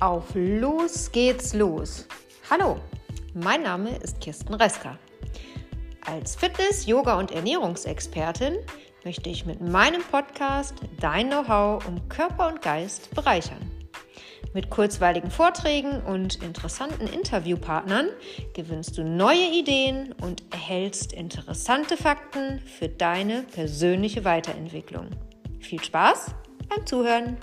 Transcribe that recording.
Auf los geht's los. Hallo, mein Name ist Kirsten Reska. Als Fitness-, Yoga- und Ernährungsexpertin möchte ich mit meinem Podcast dein Know-how um Körper und Geist bereichern. Mit kurzweiligen Vorträgen und interessanten Interviewpartnern gewinnst du neue Ideen und erhältst interessante Fakten für deine persönliche Weiterentwicklung. Viel Spaß beim Zuhören!